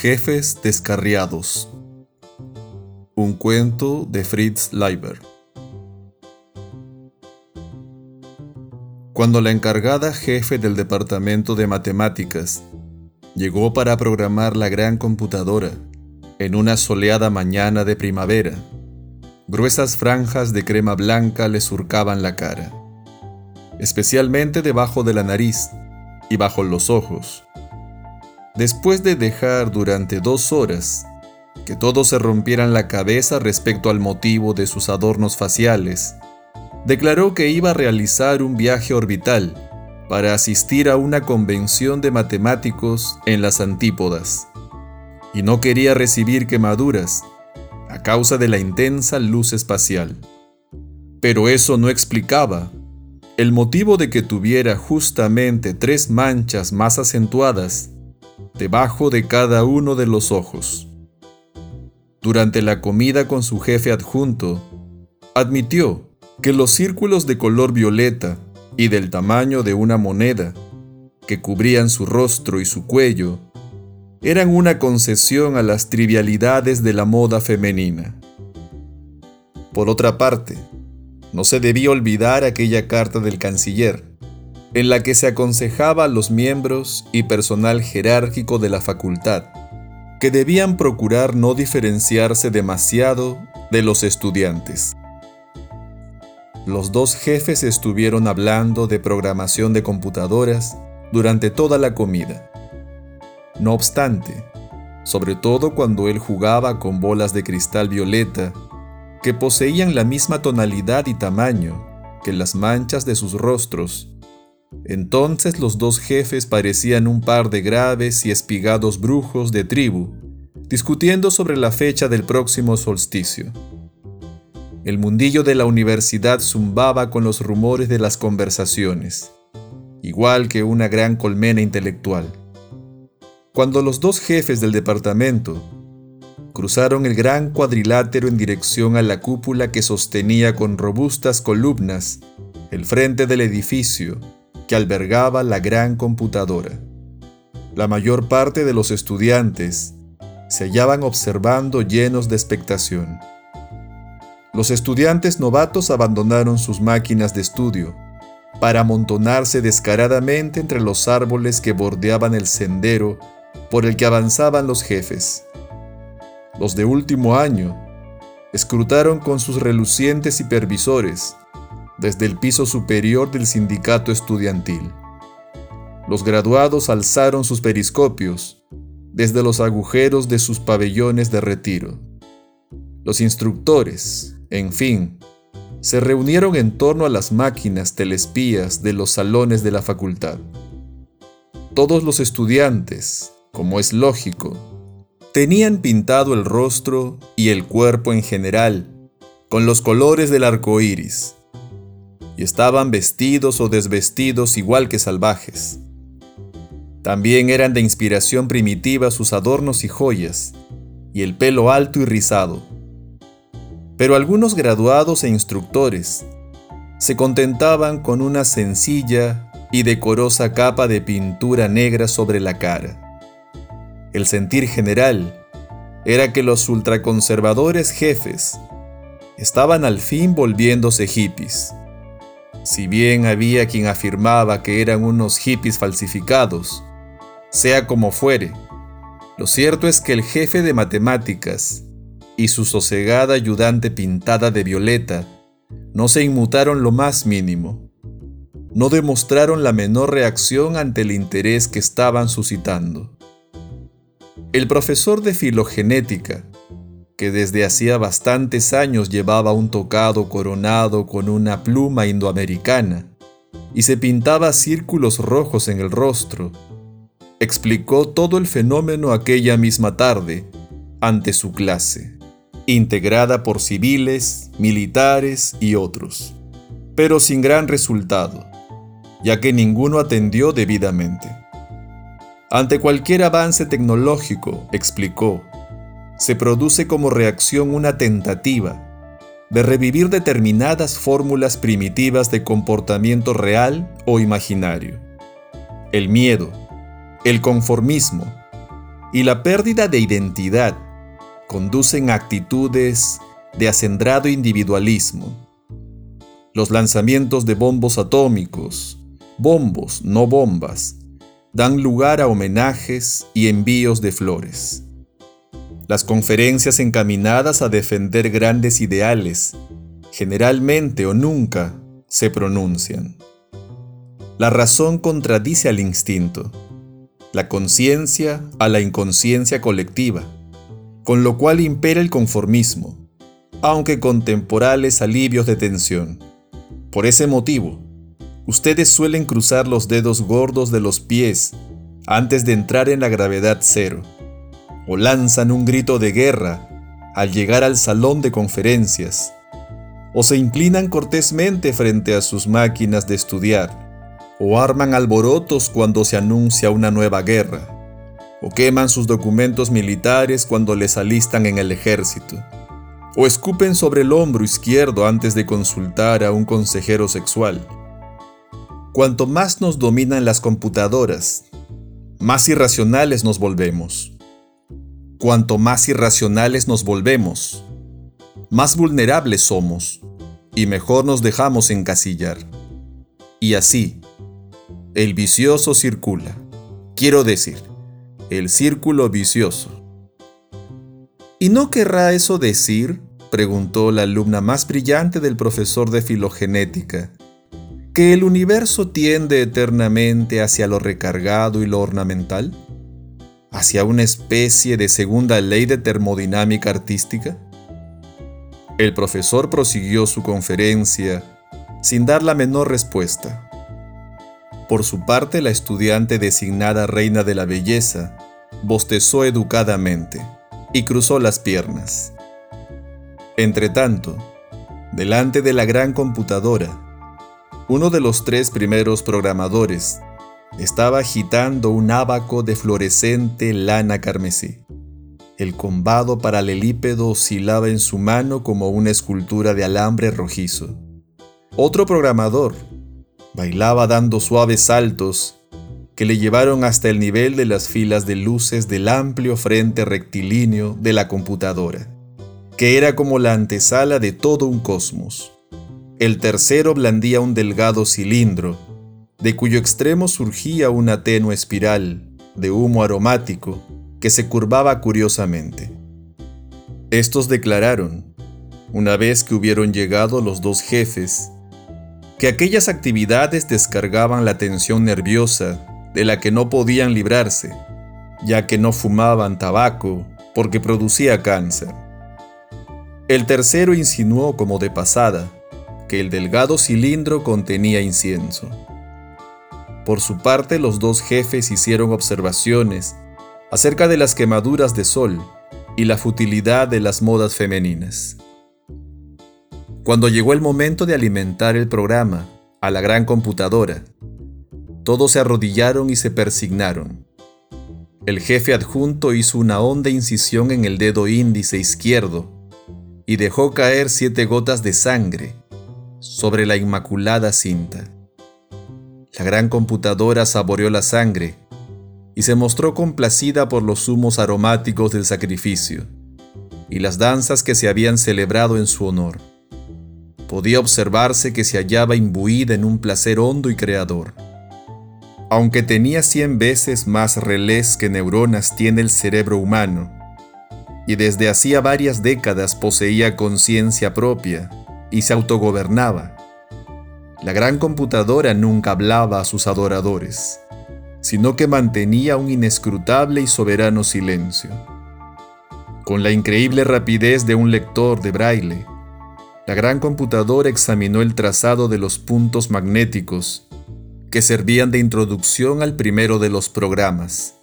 Jefes descarriados. Un cuento de Fritz Leiber. Cuando la encargada jefe del departamento de matemáticas llegó para programar la gran computadora en una soleada mañana de primavera, gruesas franjas de crema blanca le surcaban la cara, especialmente debajo de la nariz y bajo los ojos Después de dejar durante dos horas que todos se rompieran la cabeza respecto al motivo de sus adornos faciales, declaró que iba a realizar un viaje orbital para asistir a una convención de matemáticos en las antípodas, y no quería recibir quemaduras a causa de la intensa luz espacial. Pero eso no explicaba el motivo de que tuviera justamente tres manchas más acentuadas debajo de cada uno de los ojos. Durante la comida con su jefe adjunto, admitió que los círculos de color violeta y del tamaño de una moneda, que cubrían su rostro y su cuello, eran una concesión a las trivialidades de la moda femenina. Por otra parte, no se debía olvidar aquella carta del canciller, en la que se aconsejaba a los miembros y personal jerárquico de la facultad que debían procurar no diferenciarse demasiado de los estudiantes. Los dos jefes estuvieron hablando de programación de computadoras durante toda la comida. No obstante, sobre todo cuando él jugaba con bolas de cristal violeta que poseían la misma tonalidad y tamaño que las manchas de sus rostros entonces los dos jefes parecían un par de graves y espigados brujos de tribu, discutiendo sobre la fecha del próximo solsticio. El mundillo de la universidad zumbaba con los rumores de las conversaciones, igual que una gran colmena intelectual. Cuando los dos jefes del departamento cruzaron el gran cuadrilátero en dirección a la cúpula que sostenía con robustas columnas el frente del edificio, que albergaba la gran computadora. La mayor parte de los estudiantes se hallaban observando llenos de expectación. Los estudiantes novatos abandonaron sus máquinas de estudio para amontonarse descaradamente entre los árboles que bordeaban el sendero por el que avanzaban los jefes. Los de último año escrutaron con sus relucientes hipervisores desde el piso superior del sindicato estudiantil. Los graduados alzaron sus periscopios desde los agujeros de sus pabellones de retiro. Los instructores, en fin, se reunieron en torno a las máquinas telespías de los salones de la facultad. Todos los estudiantes, como es lógico, tenían pintado el rostro y el cuerpo en general con los colores del arco iris y estaban vestidos o desvestidos igual que salvajes. También eran de inspiración primitiva sus adornos y joyas, y el pelo alto y rizado. Pero algunos graduados e instructores se contentaban con una sencilla y decorosa capa de pintura negra sobre la cara. El sentir general era que los ultraconservadores jefes estaban al fin volviéndose hippies. Si bien había quien afirmaba que eran unos hippies falsificados, sea como fuere, lo cierto es que el jefe de matemáticas y su sosegada ayudante pintada de violeta no se inmutaron lo más mínimo. No demostraron la menor reacción ante el interés que estaban suscitando. El profesor de filogenética que desde hacía bastantes años llevaba un tocado coronado con una pluma indoamericana y se pintaba círculos rojos en el rostro, explicó todo el fenómeno aquella misma tarde ante su clase, integrada por civiles, militares y otros, pero sin gran resultado, ya que ninguno atendió debidamente. Ante cualquier avance tecnológico, explicó, se produce como reacción una tentativa de revivir determinadas fórmulas primitivas de comportamiento real o imaginario. El miedo, el conformismo, y la pérdida de identidad conducen a actitudes de acendrado individualismo. Los lanzamientos de bombos atómicos, bombos, no bombas, dan lugar a homenajes y envíos de flores. Las conferencias encaminadas a defender grandes ideales, generalmente o nunca, se pronuncian. La razón contradice al instinto, la conciencia a la inconsciencia colectiva, con lo cual impera el conformismo, aunque con temporales alivios de tensión. Por ese motivo, ustedes suelen cruzar los dedos gordos de los pies antes de entrar en la gravedad cero, o lanzan un grito de guerra al llegar al salón de conferencias, o se inclinan cortésmente frente a sus máquinas de estudiar, o arman alborotos cuando se anuncia una nueva guerra, o queman sus documentos militares cuando les alistan en el ejército, o escupen sobre el hombro izquierdo antes de consultar a un consejero sexual. Cuanto más nos dominan las computadoras, más irracionales nos volvemos. Cuanto más irracionales nos volvemos, más vulnerables somos y mejor nos dejamos encasillar. Y así, el vicioso circula. Quiero decir, el círculo vicioso. ¿Y no querrá eso decir, preguntó la alumna más brillante del profesor de filogenética, que el universo tiende eternamente hacia lo recargado y lo ornamental? ¿Hacia una especie de segunda ley de termodinámica artística? El profesor prosiguió su conferencia sin dar la menor respuesta. Por su parte, la estudiante designada reina de la belleza bostezó educadamente y cruzó las piernas. Entretanto, delante de la gran computadora, uno de los tres primeros programadores estaba agitando un ábaco de fluorescente lana carmesí. El combado paralelípedo oscilaba en su mano como una escultura de alambre rojizo. Otro programador bailaba dando suaves saltos que le llevaron hasta el nivel de las filas de luces del amplio frente rectilíneo de la computadora, que era como la antesala de todo un cosmos. El tercero blandía un delgado cilindro, de cuyo extremo surgía una tenue espiral de humo aromático que se curvaba curiosamente. Estos declararon, una vez que hubieron llegado los dos jefes, que aquellas actividades descargaban la tensión nerviosa de la que no podían librarse, ya que no fumaban tabaco porque producía cáncer. El tercero insinuó como de pasada que el delgado cilindro contenía incienso. Por su parte, los dos jefes hicieron observaciones acerca de las quemaduras de sol y la futilidad de las modas femeninas. Cuando llegó el momento de alimentar el programa a la gran computadora, todos se arrodillaron y se persignaron. El jefe adjunto hizo una honda incisión en el dedo índice izquierdo y dejó caer siete gotas de sangre sobre la inmaculada cinta. La gran computadora saboreó la sangre y se mostró complacida por los humos aromáticos del sacrificio y las danzas que se habían celebrado en su honor. Podía observarse que se hallaba imbuida en un placer hondo y creador. Aunque tenía cien veces más relés que neuronas tiene el cerebro humano, y desde hacía varias décadas poseía conciencia propia y se autogobernaba, la gran computadora nunca hablaba a sus adoradores, sino que mantenía un inescrutable y soberano silencio. Con la increíble rapidez de un lector de braille, la gran computadora examinó el trazado de los puntos magnéticos que servían de introducción al primero de los programas.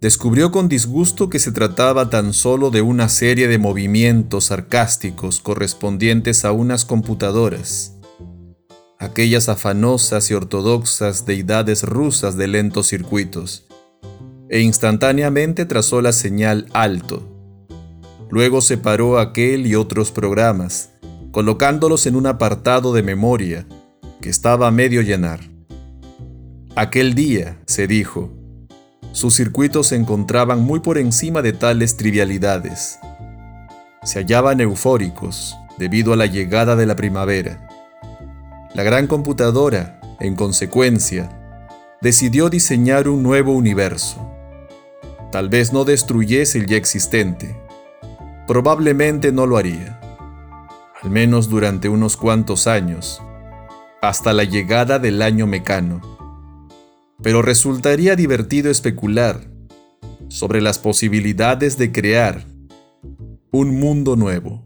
Descubrió con disgusto que se trataba tan solo de una serie de movimientos sarcásticos correspondientes a unas computadoras, aquellas afanosas y ortodoxas deidades rusas de lentos circuitos, e instantáneamente trazó la señal alto. Luego separó aquel y otros programas, colocándolos en un apartado de memoria que estaba a medio llenar. Aquel día, se dijo, sus circuitos se encontraban muy por encima de tales trivialidades. Se hallaban eufóricos debido a la llegada de la primavera. La gran computadora, en consecuencia, decidió diseñar un nuevo universo. Tal vez no destruyese el ya existente. Probablemente no lo haría. Al menos durante unos cuantos años, hasta la llegada del año mecano. Pero resultaría divertido especular sobre las posibilidades de crear un mundo nuevo.